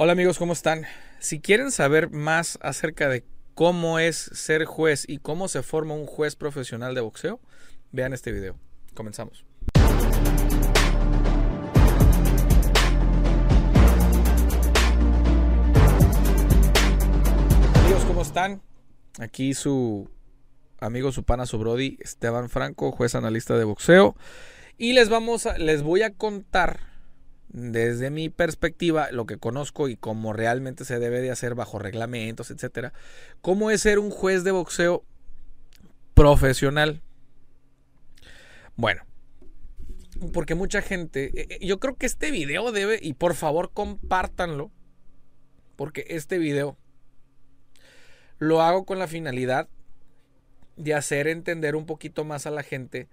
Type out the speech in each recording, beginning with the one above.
Hola amigos, ¿cómo están? Si quieren saber más acerca de cómo es ser juez y cómo se forma un juez profesional de boxeo, vean este video. Comenzamos. Amigos, ¿cómo están? Aquí su amigo, su pana, su brody, Esteban Franco, juez analista de boxeo. Y les vamos a, les voy a contar desde mi perspectiva, lo que conozco y cómo realmente se debe de hacer bajo reglamentos, etcétera, cómo es ser un juez de boxeo profesional. Bueno, porque mucha gente, eh, eh, yo creo que este video debe, y por favor compártanlo, porque este video lo hago con la finalidad de hacer entender un poquito más a la gente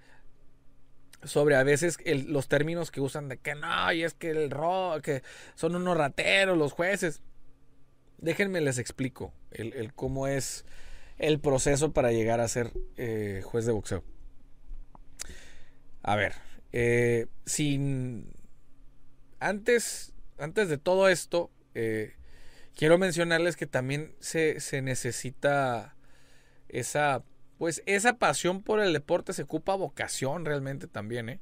sobre a veces los términos que usan de que no, y es que el ro, que son unos rateros los jueces. Déjenme les explico el, cómo es el proceso para llegar a ser eh, juez de boxeo. A ver, eh, sin antes, antes de todo esto, eh, quiero mencionarles que también se, se necesita esa pues esa pasión por el deporte se ocupa vocación realmente también. ¿eh?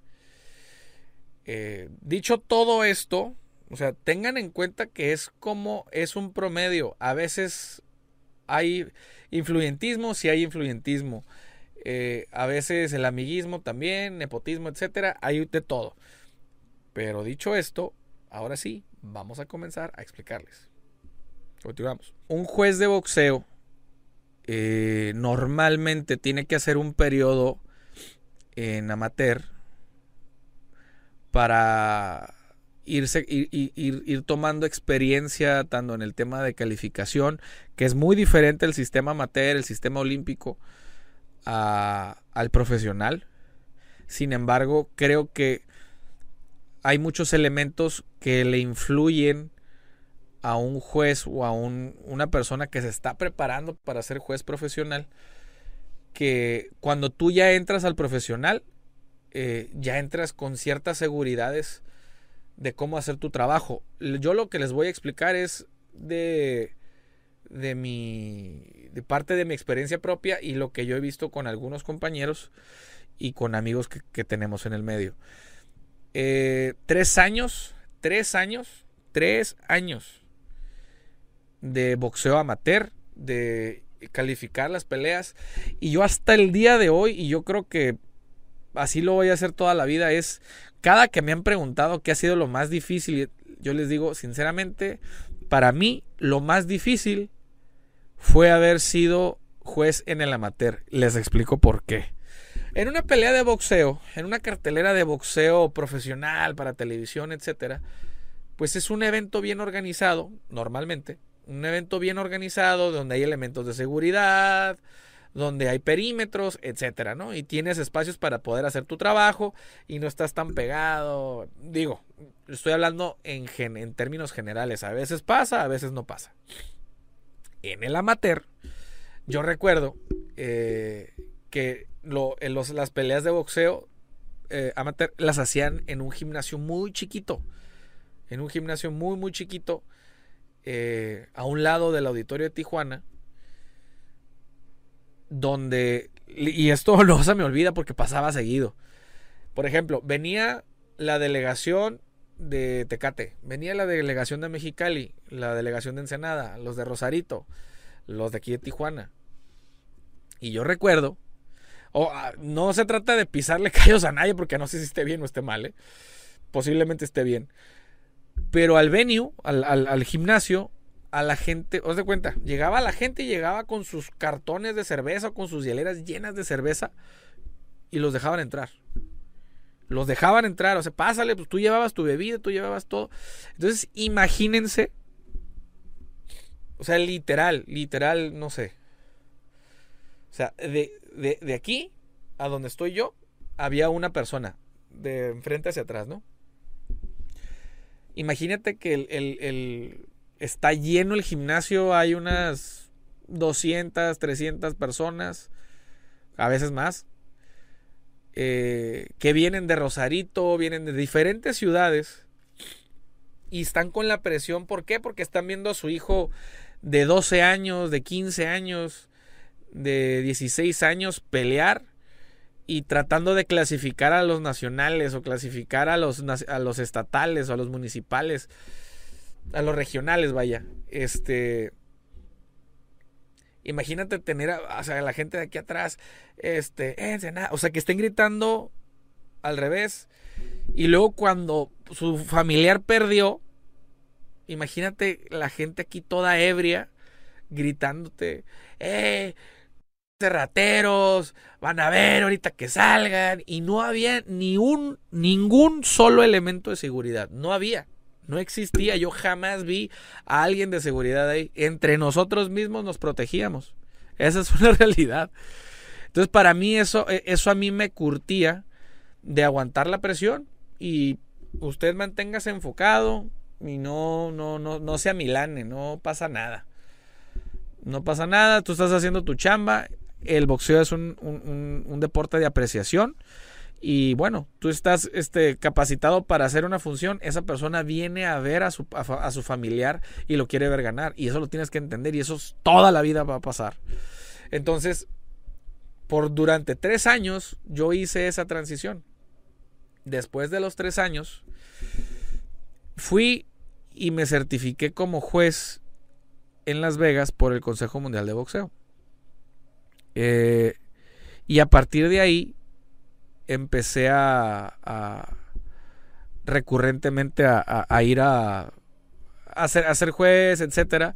¿eh? dicho todo esto, o sea, tengan en cuenta que es como es un promedio. A veces hay influyentismo, si hay influyentismo. Eh, a veces el amiguismo también, nepotismo, etcétera, hay de todo. Pero dicho esto, ahora sí, vamos a comenzar a explicarles. Continuamos. Un juez de boxeo eh, normalmente tiene que hacer un periodo en amateur para irse, ir, ir, tomando experiencia tanto en el tema de calificación, que es muy diferente el sistema amateur, el sistema olímpico, al profesional. Sin embargo, creo que hay muchos elementos que le influyen a un juez o a una persona que se está preparando para ser juez profesional, que cuando tú ya entras al profesional, eh, ya entras con ciertas seguridades de cómo hacer tu trabajo. Yo lo que les voy a explicar es de, de mi de parte de mi experiencia propia y lo que yo he visto con algunos compañeros y con amigos que, tenemos en el medio. Eh, tres años, tres años, tres años de boxeo amateur, de calificar las peleas. Y yo hasta el día de hoy, y yo creo que así lo voy a hacer toda la vida, es cada que me han preguntado qué ha sido lo más difícil, yo les digo sinceramente, para mí lo más difícil fue haber sido juez en el amateur. Les explico por qué. En una pelea de boxeo, en una cartelera de boxeo profesional para televisión, etcétera, pues es un evento bien organizado, normalmente, un evento bien organizado donde hay elementos de seguridad, donde hay perímetros, etcétera, ¿no? Y tienes espacios para poder hacer tu trabajo y no estás tan pegado. Digo, estoy hablando en, términos generales. A veces pasa, a veces no pasa. En el amateur, yo recuerdo eh, que en los, las peleas de boxeo eh, amateur las hacían en un gimnasio muy chiquito. En un gimnasio muy, muy chiquito eh, a un lado del auditorio de Tijuana, donde, y esto no se me olvida porque pasaba seguido. Por ejemplo, venía la delegación de Tecate, venía la delegación de Mexicali, la delegación de Ensenada, los de Rosarito, los de aquí de Tijuana. Y yo recuerdo, o ah, no se trata de pisarle callos a nadie porque no sé si esté bien o esté mal, ¿eh? posiblemente esté bien. Pero al venue, al, gimnasio, a la gente, os de cuenta, llegaba la gente y llegaba con sus cartones de cerveza con sus hieleras llenas de cerveza y los dejaban entrar. Los dejaban entrar, o sea, pásale, pues tú llevabas tu bebida, tú llevabas todo. Entonces, imagínense, o sea, literal, literal, no sé. O sea, de, de, de aquí a donde estoy yo, había una persona, de enfrente hacia atrás, ¿no? Imagínate que el, está lleno el gimnasio, hay unas 200, 300 personas, a veces más, eh, que vienen de Rosarito, vienen de diferentes ciudades. y están con la presión. ¿Por qué? Porque están viendo a su hijo de 12 años, de 15 años, de 16 años pelear y tratando de clasificar a los nacionales o clasificar a los, a los estatales o a los municipales, a los regionales, vaya. Este. Imagínate tener a, sea, la gente de aquí atrás, este, o sea, que estén gritando al revés. Y luego cuando su familiar perdió, imagínate la gente aquí toda ebria, gritándote, ¡eh! Rateros, van a ver ahorita que salgan. Y no había ni un, ningún solo elemento de seguridad. No había. No existía. Yo jamás vi a alguien de seguridad ahí. Entre nosotros mismos nos protegíamos. Esa es una realidad. Entonces, para mí, eso, e, eso a mí me curtía de aguantar la presión. Y usted manténgase enfocado. Y no, no, no, no sea milane. No pasa nada. No pasa nada, tú estás haciendo tu chamba el boxeo es un, deporte de apreciación. Y bueno, tú estás este, capacitado para hacer una función, esa persona viene a ver a su, familiar y lo quiere ver ganar. Y eso lo tienes que entender y eso toda la vida va a pasar. Entonces, por durante tres años yo hice esa transición. Después de los tres años, fui y me certifiqué como juez en Las Vegas por el Consejo Mundial de Boxeo. Eh, y a partir de ahí empecé a, recurrentemente a, ir a, hacer, a ser juez, etcétera.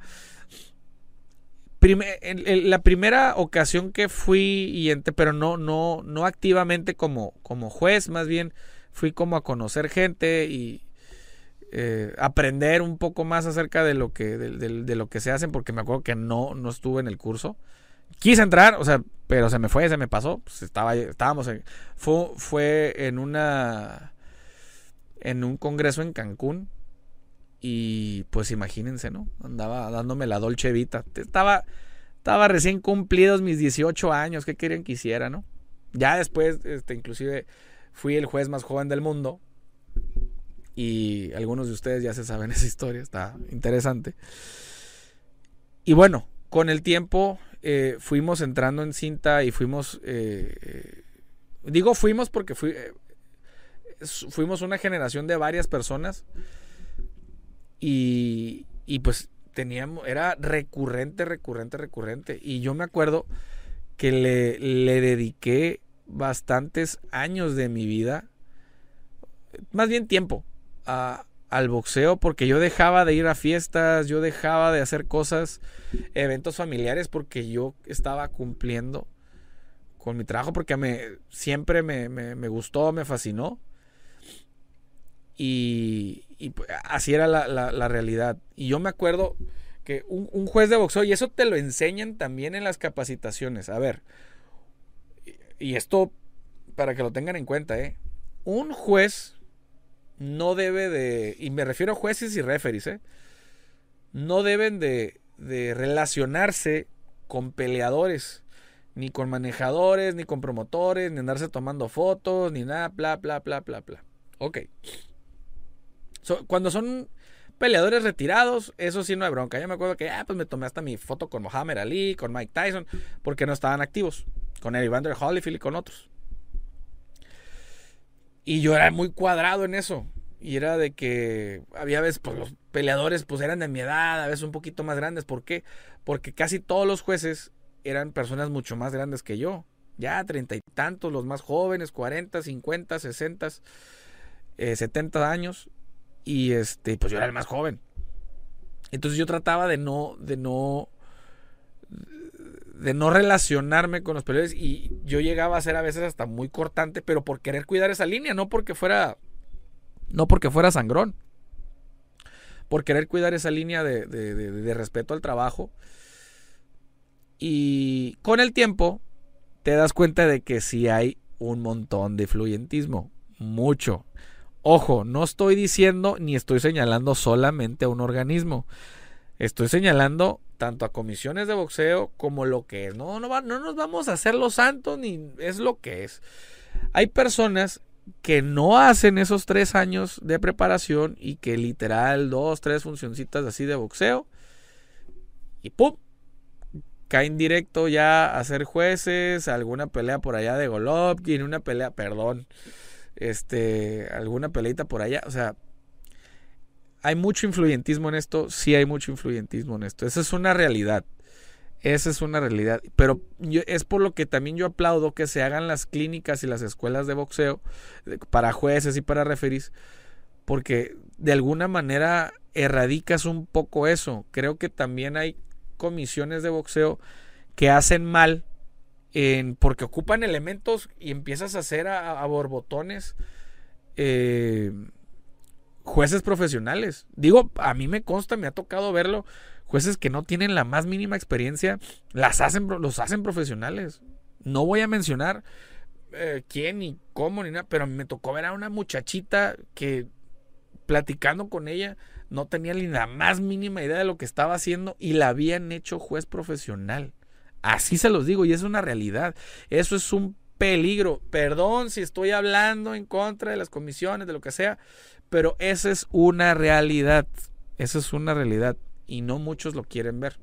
la primera ocasión que fui, y pero no, no, no activamente como, como juez, más bien fui como a conocer gente y eh, aprender un poco más acerca de lo que, de, lo que se hacen, porque me acuerdo que no, no estuve en el curso quise entrar, o sea, pero se me fue, se me pasó. Pues estaba, estábamos en, fue, fue en una en un congreso en Cancún y pues imagínense, ¿no? Andaba dándome la Dolce Vita. Estaba estaba recién cumplidos mis 18 años, ¿qué querían que hiciera, no? Ya después este inclusive fui el juez más joven del mundo. Y algunos de ustedes ya se saben esa historia, está interesante. Y bueno, con el tiempo eh, fuimos entrando en cinta y fuimos, eh, eh, digo fuimos porque fuimos una generación de varias personas y, pues teníamos, era recurrente, recurrente, recurrente. Y yo me acuerdo que le, le dediqué bastantes años de mi vida, más bien tiempo, a, al boxeo porque yo dejaba de ir a fiestas, yo dejaba de hacer cosas, eventos familiares porque yo estaba cumpliendo con mi trabajo porque me, siempre me, gustó, me fascinó. Y, pues, así era la, realidad. Y yo me acuerdo que un, un, juez de boxeo, y eso te lo enseñan también en las capacitaciones. A ver, y esto para que lo tengan en cuenta, ¿eh? Un juez no debe de, y me refiero a jueces y referees, ¿eh? no deben de, relacionarse con peleadores, ni con manejadores, ni con promotores, ni andarse tomando fotos, ni nada, bla, bla, bla, bla, bla. Ok. cuando son peleadores retirados, eso sí no hay bronca. Yo me acuerdo que, ah, pues me tomé hasta mi foto con Mohamed Ali, con Mike Tyson, porque no estaban activos, con Evander Holyfield y con otros. Y yo era muy cuadrado en eso. Y era de que había veces, pues los peleadores pues eran de mi edad, a veces un poquito más grandes. ¿Por qué? Porque casi todos los jueces eran personas mucho más grandes que yo. Ya treinta y tantos, los más jóvenes, cuarenta, cincuenta, sesenta, eh, setenta años. Y este, pues yo era el más joven. Entonces yo trataba de no, de no, de no relacionarme con los peleadores y yo llegaba a ser a veces hasta muy cortante, pero por querer cuidar esa línea, no porque fuera, no porque fuera sangrón, por querer cuidar esa línea de, de respeto al trabajo. Y con el tiempo te das cuenta de que sí hay un montón de fluyentismo, mucho. Ojo, no estoy diciendo ni estoy señalando solamente a un organismo. Estoy señalando tanto a comisiones de boxeo como lo que es. No, no, no nos vamos a hacer los santos ni es lo que es. Hay personas que no hacen esos tres años de preparación y que literal dos, tres funcioncitas así de boxeo y ¡pum! Caen directo ya a ser jueces, alguna pelea por allá de Golovkin, una pelea, perdón, este, alguna peleita por allá, o sea, hay mucho influyentismo en esto, sí hay mucho influyentismo en esto, esa es una realidad. Esa es una realidad. Pero es por lo que también yo aplaudo que se hagan las clínicas y las escuelas de boxeo para jueces y para referís. Porque de alguna manera erradicas un poco eso. Creo que también hay comisiones de boxeo que hacen mal en, porque ocupan elementos y empiezas a hacer a, borbotones eh, jueces profesionales. Digo, a mí me consta, me ha tocado verlo jueces que no tienen la más mínima experiencia, las hacen, los hacen profesionales. No voy a mencionar eh, quién ni cómo ni nada, pero me tocó ver a una muchachita que platicando con ella no tenía ni la más mínima idea de lo que estaba haciendo y la habían hecho juez profesional. Así se los digo y es una realidad. Eso es un peligro. Perdón si estoy hablando en contra de las comisiones, de lo que sea, pero esa es una realidad. Esa es una realidad y no muchos lo quieren ver.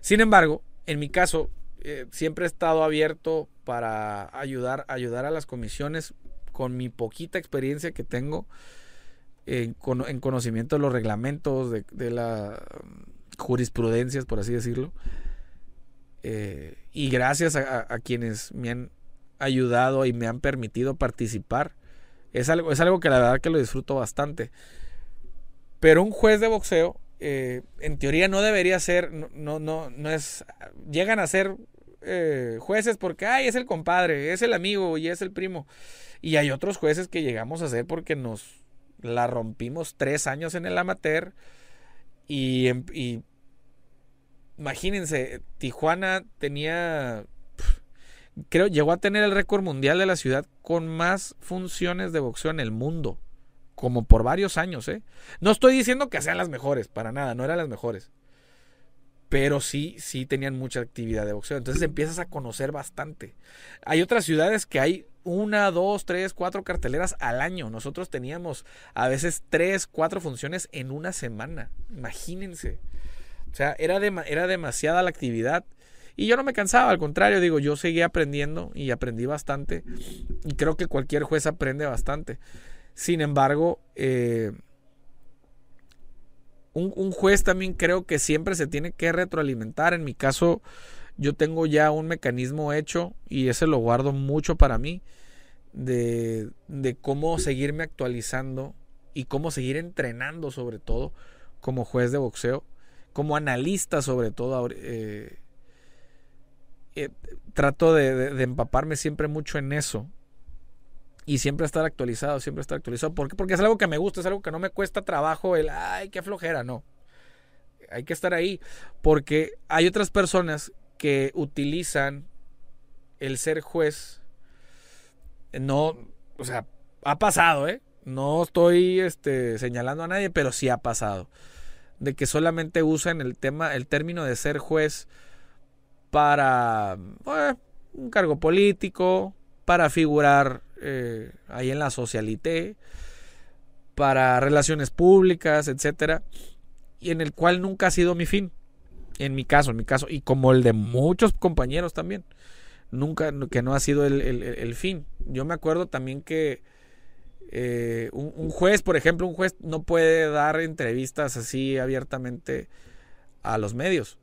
Sin embargo, en mi caso, eh, siempre he estado abierto para ayudar, ayudar a las comisiones con mi poquita experiencia que tengo en, conocimiento de los reglamentos, de, de las mm, jurisprudencias, por así decirlo. Eh, y gracias a, quienes me han ayudado y me han permitido participar. Es algo, es algo que la verdad que lo disfruto bastante. Pero un juez de boxeo eh, en teoría no debería ser, no, no, no es, llegan a ser eh, jueces porque, ay, es el compadre, es el amigo y es el primo. Y hay otros jueces que llegamos a ser porque nos la rompimos tres años en el amateur y, em, y imagínense, Tijuana tenía, creo, llegó a tener el récord mundial de la ciudad con más funciones de boxeo en el mundo como por varios años, ¿eh? No estoy diciendo que sean las mejores, para nada, no eran las mejores. Pero sí, sí tenían mucha actividad de boxeo. Entonces empiezas a conocer bastante. Hay otras ciudades que hay una, dos, tres, cuatro carteleras al año. Nosotros teníamos a veces tres, cuatro funciones en una semana. Imagínense. O sea, era, era demasiada la actividad. Y yo no me cansaba, al contrario, digo, yo seguía aprendiendo y aprendí bastante. Y creo que cualquier juez aprende bastante. Sin embargo, eh, un, juez también creo que siempre se tiene que retroalimentar. En mi caso, yo tengo ya un mecanismo hecho y ese lo guardo mucho para mí de, cómo seguirme actualizando y cómo seguir entrenando sobre todo como juez de boxeo, como analista sobre todo. Eh, eh, trato de empaparme siempre mucho en eso y siempre estar actualizado, siempre estar actualizado. ¿Por qué? Porque es algo que me gusta, es algo que no me cuesta trabajo el, ay, qué flojera, no. Hay que estar ahí. Porque hay otras personas que utilizan el ser juez. No, o sea, ha pasado, ¿eh? No estoy este, señalando a nadie, pero sí ha pasado. De que solamente usan el tema, el término de ser juez para eh, un cargo político, para figurar eh, ahí en la socialité, para relaciones públicas, etcétera, y en el cual nunca ha sido mi fin. En mi caso, en mi caso, y como el de muchos compañeros también, nunca, que no ha sido el, fin. Yo me acuerdo también que eh, un, un, juez, por ejemplo, un juez no puede dar entrevistas así abiertamente a los medios.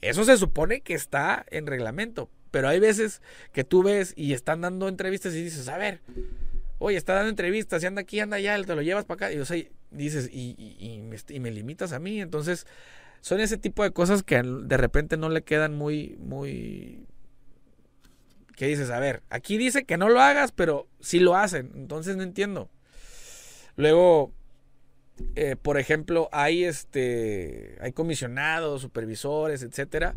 Eso se supone que está en reglamento, pero hay veces que tú ves y están dando entrevistas y dices, a ver, oye, está dando entrevistas y anda aquí, anda allá, te lo llevas para acá. Y dices, y, y, me, limitas a mí. Entonces, son ese tipo de cosas que de repente no le quedan muy, muy... ¿Qué dices? A ver, aquí dice que no lo hagas, pero sí lo hacen. Entonces no entiendo. Luego, eh, por ejemplo, hay este, hay comisionados, supervisores, etcétera,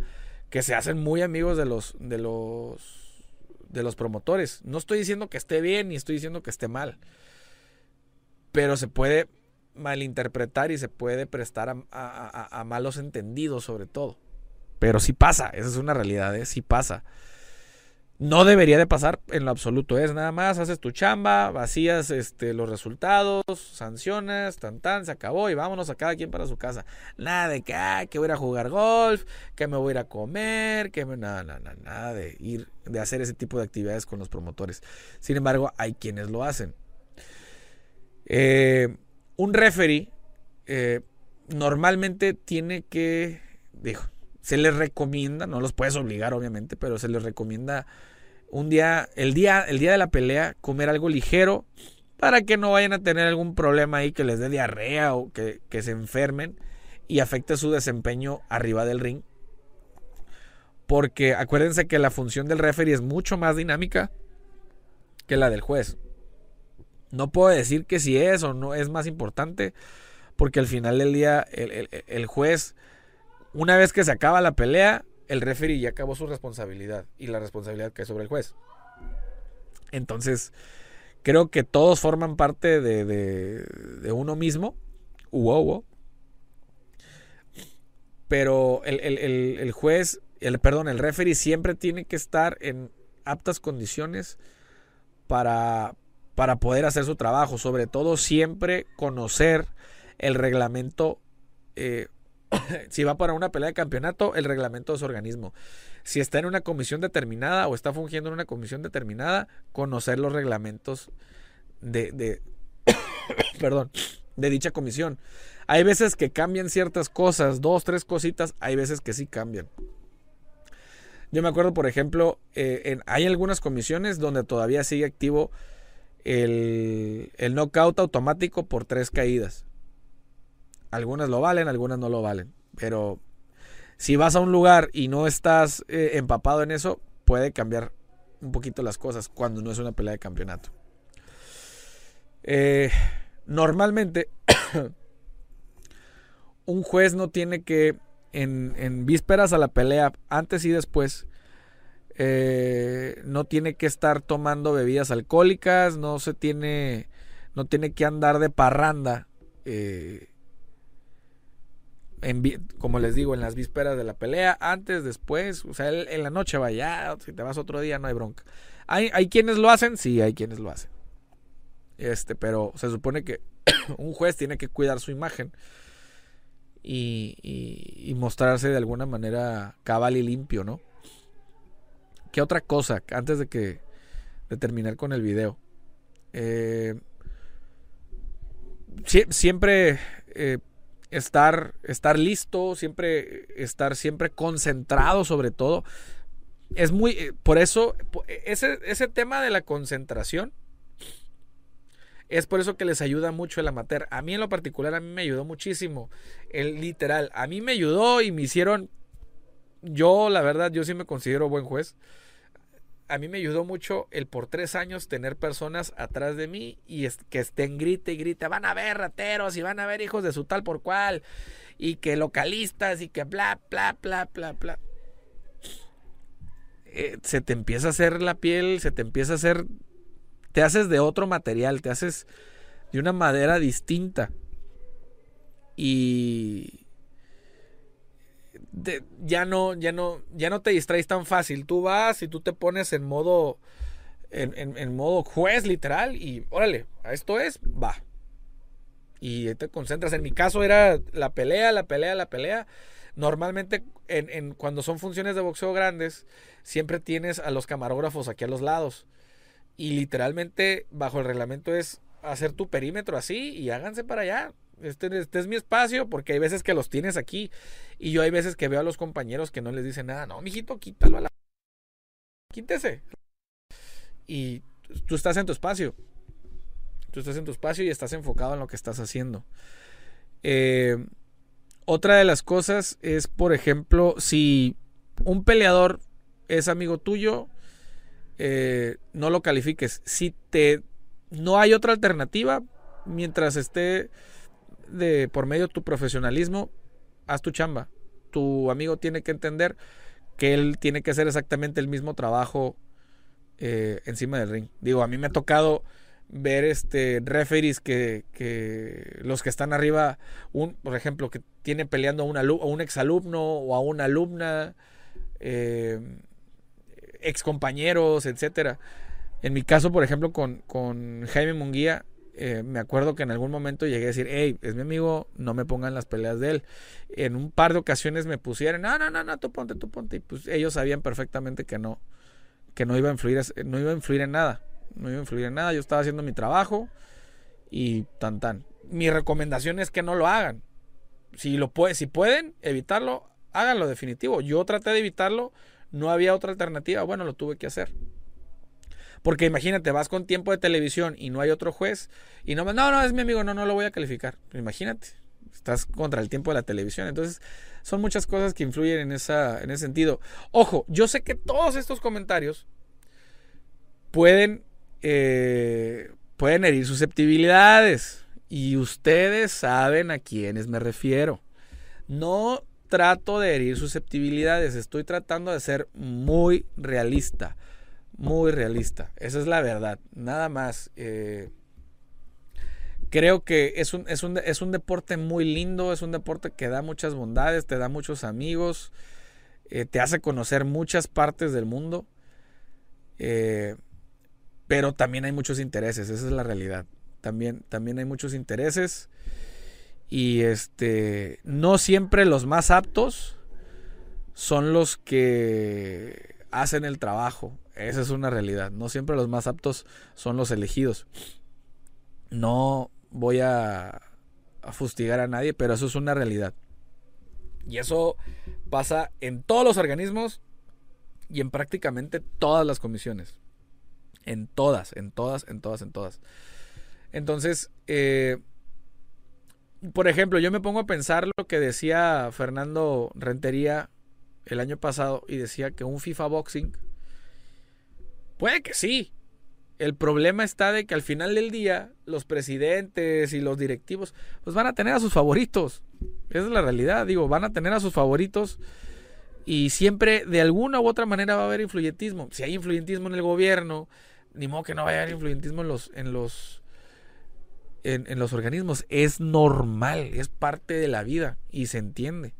que se hacen muy amigos de los, de los, de los promotores. No estoy diciendo que esté bien ni estoy diciendo que esté mal, pero se puede malinterpretar y se puede prestar a, malos entendidos sobre todo. Pero sí pasa, esa es una realidad, ¿eh? sí pasa. No debería de pasar en lo absoluto. Es nada más, haces tu chamba, vacías este, los resultados, sancionas, tan tan, se acabó y vámonos a cada quien para su casa. Nada de que, que voy a ir a jugar golf, que me voy a ir a comer, que me... Nada, nada, nada de ir, de hacer ese tipo de actividades con los promotores. Sin embargo, hay quienes lo hacen. Eh, un referee eh, normalmente tiene que, dijo, se les recomienda, no los puedes obligar obviamente, pero se les recomienda un día, el día, el día de la pelea, comer algo ligero para que no vayan a tener algún problema ahí que les dé diarrea o que, se enfermen y afecte su desempeño arriba del ring. Porque acuérdense que la función del referee es mucho más dinámica que la del juez. No puedo decir que si es o no es más importante, porque al final del día el, el juez, una vez que se acaba la pelea, el referee ya acabó su responsabilidad y la responsabilidad es sobre el juez. Entonces, creo que todos forman parte de, de, uno mismo. Pero el, el, juez, el, perdón, el referee siempre tiene que estar en aptas condiciones para, para poder hacer su trabajo. Sobre todo siempre conocer el reglamento eh, si va para una pelea de campeonato, el reglamento de su organismo. Si está en una comisión determinada o está fungiendo en una comisión determinada, conocer los reglamentos de, perdón, de dicha comisión. Hay veces que cambian ciertas cosas, dos, tres cositas, hay veces que sí cambian. Yo me acuerdo, por ejemplo, eh, hay algunas comisiones donde todavía sigue activo el, el knockout automático por tres caídas. Algunas lo valen, algunas no lo valen. Pero si vas a un lugar y no estás eh, empapado en eso, puede cambiar un poquito las cosas cuando no es una pelea de campeonato. Eh, normalmente, un juez no tiene que, en, vísperas a la pelea, antes y después, eh, no tiene que estar tomando bebidas alcohólicas, no se tiene, no tiene que andar de parranda como les digo, en las vísperas de la pelea, antes, después, o sea, en la noche vaya, si te vas otro día no hay bronca. ¿Hay, ¿Hay quienes lo hacen? Sí, hay quienes lo hacen. Este, pero se supone que un juez tiene que cuidar su imagen y, y, mostrarse de alguna manera cabal y limpio, ¿no? ¿Qué otra cosa? Antes de que de terminar con el video. Eh, siempre eh, estar, estar listo, siempre estar siempre concentrado sobre todo. Es muy, eh, por eso, ese, ese tema de la concentración, es por eso que les ayuda mucho el amateur. A mí en lo particular, a mí me ayudó muchísimo. El literal, a mí me ayudó y me hicieron, yo la verdad, yo sí me considero buen juez a mí me ayudó mucho el por tres años tener personas atrás de mí y que estén grite y grite, van a ver rateros y van a ver hijos de su tal por cual y que localistas y que bla, bla, bla, bla, bla. Eh, se te empieza a hacer la piel, se te empieza a hacer, te haces de otro material, te haces de una madera distinta. Y ya no, ya no, ya no te distraes tan fácil. Tú vas y tú te pones en modo, en, modo juez literal y órale, esto es, va. Y te concentras. En mi caso era la pelea, la pelea, la pelea. Normalmente en, cuando son funciones de boxeo grandes, siempre tienes a los camarógrafos aquí a los lados. Y literalmente bajo el reglamento es hacer tu perímetro así y háganse para allá. Este, este, es mi espacio porque hay veces que los tienes aquí y yo hay veces que veo a los compañeros que no les dicen nada. No, mijito, quítalo a la... Quítese. Y tú estás en tu espacio. Tú estás en tu espacio y estás enfocado en lo que estás haciendo. Eh, otra de las cosas es, por ejemplo, si un peleador es amigo tuyo, eh, no lo califiques. Si te no hay otra alternativa mientras esté de por medio de tu profesionalismo, haz tu chamba. Tu amigo tiene que entender que él tiene que hacer exactamente el mismo trabajo eh, encima del ring. Digo, a mí me ha tocado ver este referees que, que los que están arriba, un, por ejemplo, que tiene peleando a un, a un exalumno o a una alumna. Eh, excompañeros, etcétera. En mi caso, por ejemplo, con, con Jaime Munguía, eh, me acuerdo que en algún momento llegué a decir, hey, es mi amigo, no me pongan las peleas de él. En un par de ocasiones me pusieron, no, no, no, no, tú ponte, tú ponte. Y pues ellos sabían perfectamente que no, que no iba a influir, no iba a influir en nada. No iba a influir en nada. Yo estaba haciendo mi trabajo y tan tan. Mi recomendación es que no lo hagan. Si lo puede, si pueden evitarlo, háganlo definitivo. Yo traté de evitarlo, no había otra alternativa. Bueno, lo tuve que hacer. Porque imagínate, vas con tiempo de televisión y no hay otro juez y no, no, no, es mi amigo, no, no lo voy a calificar. Imagínate, estás contra el tiempo de la televisión. Entonces, son muchas cosas que influyen en, esa, en ese sentido. Ojo, yo sé que todos estos comentarios pueden, eh, pueden herir susceptibilidades y ustedes saben a quiénes me refiero. No trato de herir susceptibilidades, estoy tratando de ser muy realista muy realista. Esa es la verdad. Nada más. Eh, creo que es un, es, un, es un, deporte muy lindo, es un deporte que da muchas bondades, te da muchos amigos, eh, te hace conocer muchas partes del mundo. Eh, pero también hay muchos intereses, esa es la realidad. También, también hay muchos intereses. Y este. No siempre los más aptos son los que hacen el trabajo. Esa es una realidad. No siempre los más aptos son los elegidos. No voy a, fustigar a nadie, pero eso es una realidad. Y eso pasa en todos los organismos y en prácticamente todas las comisiones. En todas, en todas, en todas, en todas. Entonces, eh, por ejemplo, yo me pongo a pensar lo que decía Fernando Rentería el año pasado y decía que un FIFA Boxing Puede que sí. El problema está de que al final del día los presidentes y los directivos pues van a tener a sus favoritos. Esa es la realidad, digo, van a tener a sus favoritos y siempre de alguna u otra manera va a haber influyentismo. Si hay influyentismo en el gobierno, ni modo que no vaya a haber influyentismo en los en los en, en los organismos. Es normal, es parte de la vida y se entiende.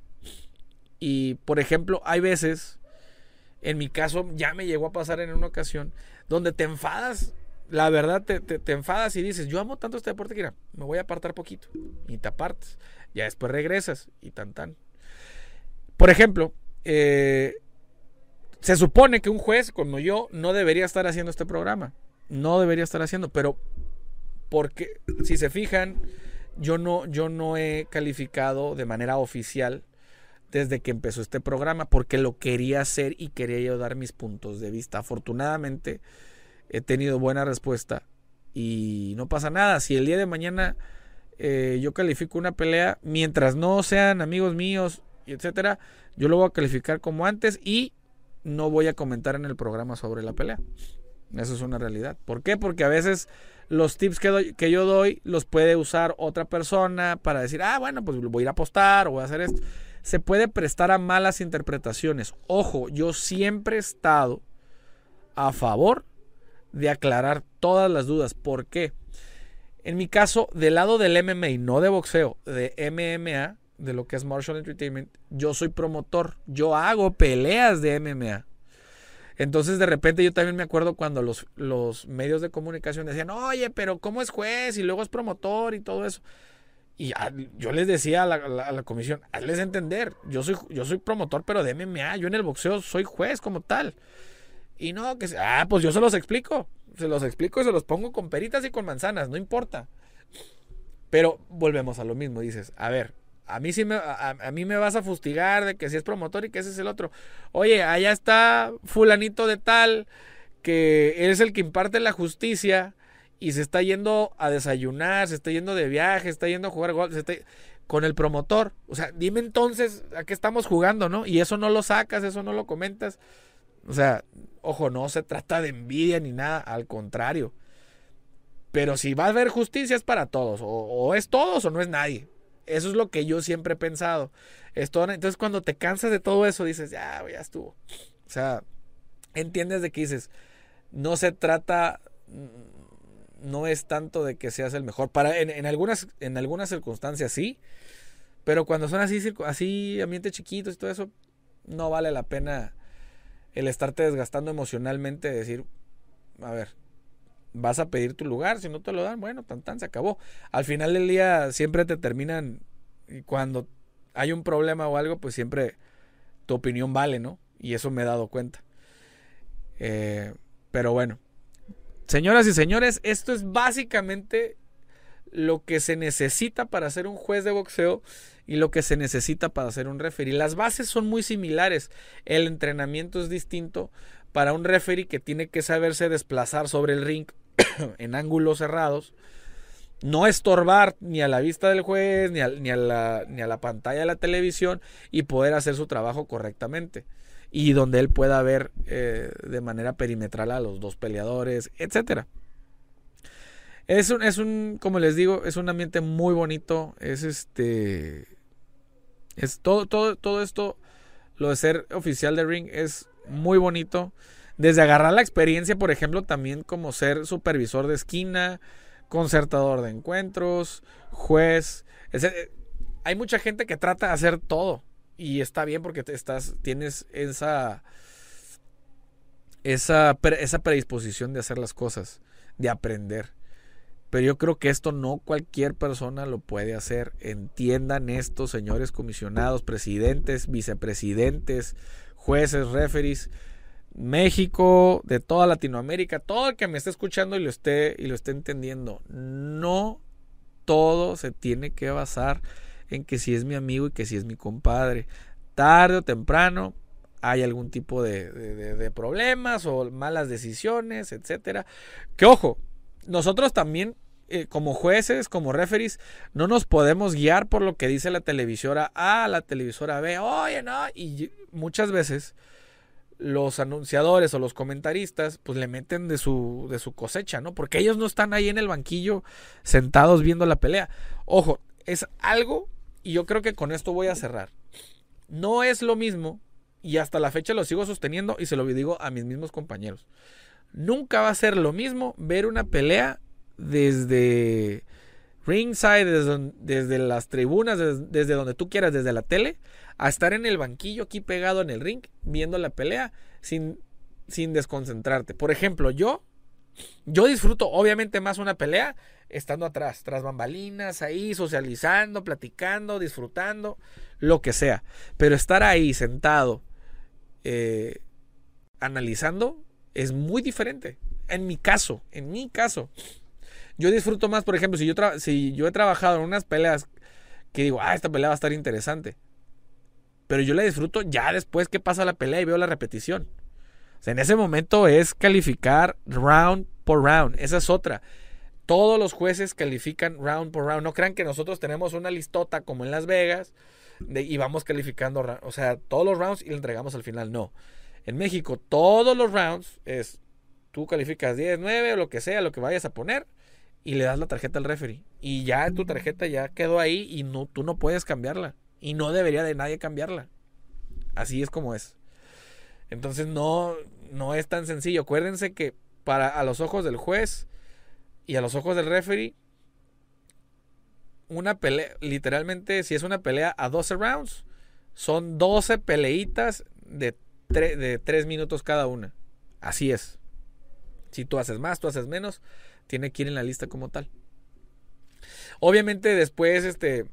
Y por ejemplo, hay veces en mi caso ya me llegó a pasar en una ocasión donde te enfadas, la verdad te, enfadas y dices, yo amo tanto este deporte que me voy a apartar poquito y te apartas. Ya después regresas y tan tan. Por ejemplo, eh, se supone que un juez como yo no debería estar haciendo este programa. No debería estar haciendo, pero porque si se fijan, yo no, yo no he calificado de manera oficial desde que empezó este programa porque lo quería hacer y quería yo dar mis puntos de vista. Afortunadamente he tenido buena respuesta y no pasa nada. Si el día de mañana eh, yo califico una pelea, mientras no sean amigos míos, etcétera, yo lo voy a calificar como antes y no voy a comentar en el programa sobre la pelea. Eso es una realidad. ¿Por qué? Porque a veces los tips que, que yo doy los puede usar otra persona para decir, ah, bueno, pues voy a ir a apostar o voy a hacer esto se puede prestar a malas interpretaciones. Ojo, yo siempre he estado a favor de aclarar todas las dudas. ¿Por qué? En mi caso, del lado del MMA, no de boxeo, de MMA, de lo que es Martial Entertainment, yo soy promotor. Yo hago peleas de MMA. Entonces, de repente, yo también me acuerdo cuando los, los medios de comunicación decían, oye, pero ¿cómo es juez? Y luego es promotor y todo eso. Y yo les decía a la, comisión, hazles entender, yo soy, yo soy promotor, pero de MMA, yo en el boxeo soy juez como tal. Y no, que ah, pues yo se los explico, se los explico y se los pongo con peritas y con manzanas, no importa. Pero volvemos a lo mismo, dices, a ver, a mí sí me, a, mí me vas a fustigar de que si es promotor y que ese es el otro. Oye, allá está fulanito de tal, que es el que imparte la justicia y se está yendo a desayunar, se está yendo de viaje, se está yendo a jugar golf, con el promotor. O sea, dime entonces a qué estamos jugando, ¿no? Y eso no lo sacas, eso no lo comentas. O sea, ojo, no se trata de envidia ni nada, al contrario. Pero si va a haber justicia es para todos, o, es todos o no es nadie. Eso es lo que yo siempre he pensado. Esto, entonces cuando te cansas de todo eso dices, ya, ya estuvo. O sea, entiendes de que dices, no se trata no es tanto de que seas el mejor. Para, en, algunas, en algunas circunstancias sí, pero cuando son así, así ambientes chiquitos y todo eso, no vale la pena el estarte desgastando emocionalmente, decir, a ver, vas a pedir tu lugar, si no te lo dan, bueno, tan tan se acabó. Al final del día siempre te terminan y cuando hay un problema o algo, pues siempre tu opinión vale, ¿no? Y eso me he dado cuenta. Eh, pero bueno, señoras y señores, esto es básicamente lo que se necesita para ser un juez de boxeo y lo que se necesita para ser un referee. Las bases son muy similares. El entrenamiento es distinto para un referee que tiene que saberse desplazar sobre el ring en ángulos cerrados. No estorbar ni a la vista del juez, ni a, ni a, la, ni a la pantalla de la televisión y poder hacer su trabajo correctamente. Y donde él pueda ver eh, de manera perimetral a los dos peleadores, etcétera. Es un, es un, como les digo, es un ambiente muy bonito. Es este. Es todo, todo, todo esto, lo de ser oficial de ring es muy bonito. Desde agarrar la experiencia, por ejemplo, también como ser supervisor de esquina, concertador de encuentros, juez. hay mucha gente que trata de hacer todo. Y está bien porque estás, tienes esa, esa, esa predisposición de hacer las cosas, de aprender. Pero yo creo que esto no cualquier persona lo puede hacer. Entiendan esto, señores comisionados, presidentes, vicepresidentes, jueces, referees. México, de toda Latinoamérica, todo el que me esté escuchando y lo esté, y lo esté entendiendo. No todo se tiene que basar en que si es mi amigo y que si es mi compadre. Tarde o temprano hay algún tipo de, problemas o malas decisiones, etcétera. Que ojo, nosotros también eh, como jueces, como referees, no nos podemos guiar por lo que dice la televisora A, la televisora B, oye, no, y muchas veces los anunciadores o los comentaristas pues le meten de su, de su cosecha, ¿no? Porque ellos no están ahí en el banquillo sentados viendo la pelea. Ojo, es algo, y yo creo que con esto voy a cerrar. No es lo mismo, y hasta la fecha lo sigo sosteniendo y se lo digo a mis mismos compañeros. Nunca va a ser lo mismo ver una pelea desde ringside, desde, las tribunas, desde, donde tú quieras, desde la tele, a estar en el banquillo aquí pegado en el ring, viendo la pelea sin, sin desconcentrarte. Por ejemplo, yo, yo disfruto obviamente más una pelea estando atrás, tras bambalinas, ahí socializando, platicando, disfrutando, lo que sea. Pero estar ahí sentado, eh, analizando, es muy diferente. En mi caso, en mi caso. Yo disfruto más, por ejemplo, si yo, si yo he trabajado en unas peleas que digo, ah, esta pelea va a estar interesante. Pero yo la disfruto ya después que pasa la pelea y veo la repetición. En ese momento es calificar round por round. Esa es otra. Todos los jueces califican round por round. No crean que nosotros tenemos una listota como en Las Vegas y vamos calificando, o sea, todos los rounds y le entregamos al final. No. En México, todos los rounds es, tú calificas 10, 9 o lo que sea, lo que vayas a poner y le das la tarjeta al referee. Y ya tu tarjeta ya quedó ahí y no, tú no puedes cambiarla. Y no debería de nadie cambiarla. Así es como es. Entonces no, no es tan sencillo. Acuérdense que para a los ojos del juez y a los ojos del referee, una pelea, literalmente, si es una pelea a 12 rounds, son 12 peleitas de, de 3 minutos cada una. Así es. Si tú haces más, tú haces menos tiene que ir en la lista como tal. Obviamente después, este,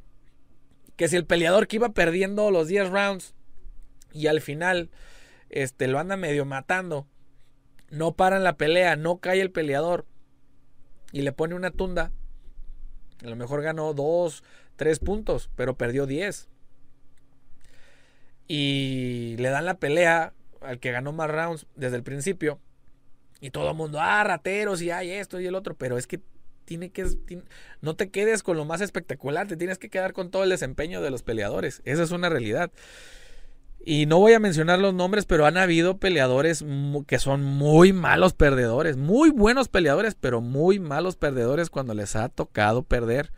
que si el peleador que iba perdiendo los 10 rounds y al final, este, lo anda medio matando, no paran la pelea, no cae el peleador y le pone una tunda, a lo mejor ganó 2, 3 puntos, pero perdió 10. Y le dan la pelea al que ganó más rounds desde el principio y todo el mundo, ah, rateros y hay esto y el otro, pero es que tiene que no te quedes con lo más espectacular, te tienes que quedar con todo el desempeño de los peleadores. Esa es una realidad. Y no voy a mencionar los nombres, pero han habido peleadores que son muy malos perdedores, muy buenos peleadores, pero muy malos perdedores cuando les ha tocado perder.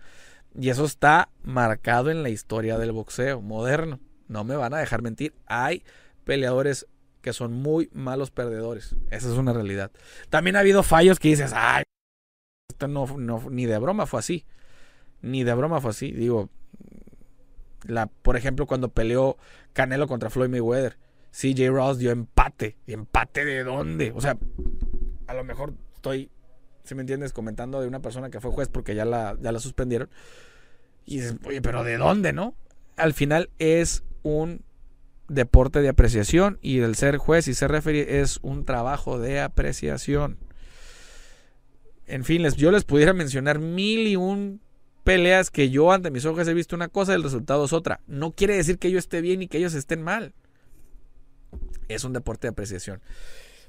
Y eso está marcado en la historia del boxeo moderno. No me van a dejar mentir. Hay peleadores que son muy malos perdedores. Esa es una realidad. También ha habido fallos que dices, ay, esto no, ni de broma fue así. Ni de broma fue así. Digo, por ejemplo, cuando peleó Canelo contra Floyd Mayweather, CJ Ross dio empate. ¿Y empate de dónde? O sea, a lo mejor estoy, si me entiendes, comentando de una persona que fue juez porque ya la, ya la suspendieron. Y dices, oye, pero ¿de dónde, no? Al final es un deporte de apreciación y el ser juez y ser referee es un trabajo de apreciación. En fin, les, yo les pudiera mencionar mil y un peleas que yo ante mis ojos he visto una cosa y el resultado es otra. No quiere decir que yo esté bien y que ellos estén mal. Es un deporte de apreciación.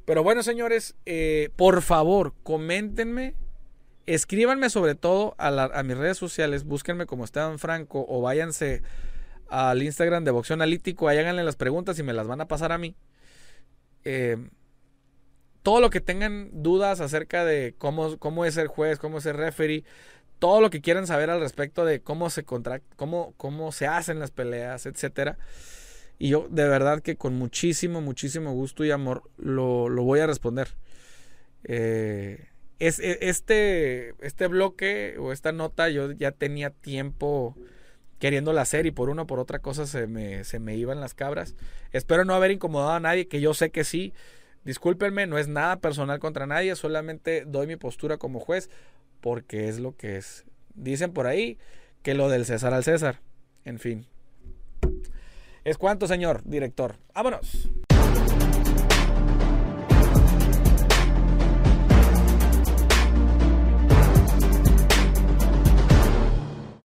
Pero bueno, señores, eh, por favor, coméntenme, escríbanme sobre todo a, mis redes sociales, búsquenme como Esteban Franco o váyanse al Instagram de Boxeo Analítico, ahí háganle las preguntas y me las van a pasar a mí. Eh, todo lo que tengan dudas acerca de cómo, cómo es el juez, cómo es el referee, todo lo que quieran saber al respecto de cómo se cómo, cómo se hacen las peleas, etcétera. Y yo de verdad que con muchísimo, muchísimo gusto y amor lo, voy a responder. Eh, es, e, este, este bloque o esta nota yo ya tenía tiempo queriéndola hacer y por una o por otra cosa se me, se me iban las cabras. Espero no haber incomodado a nadie, que yo sé que sí. Discúlpenme, no es nada personal contra nadie, solamente doy mi postura como juez porque es lo que es. Dicen por ahí que lo del César al César. En fin. Es cuánto, señor director. Vámonos.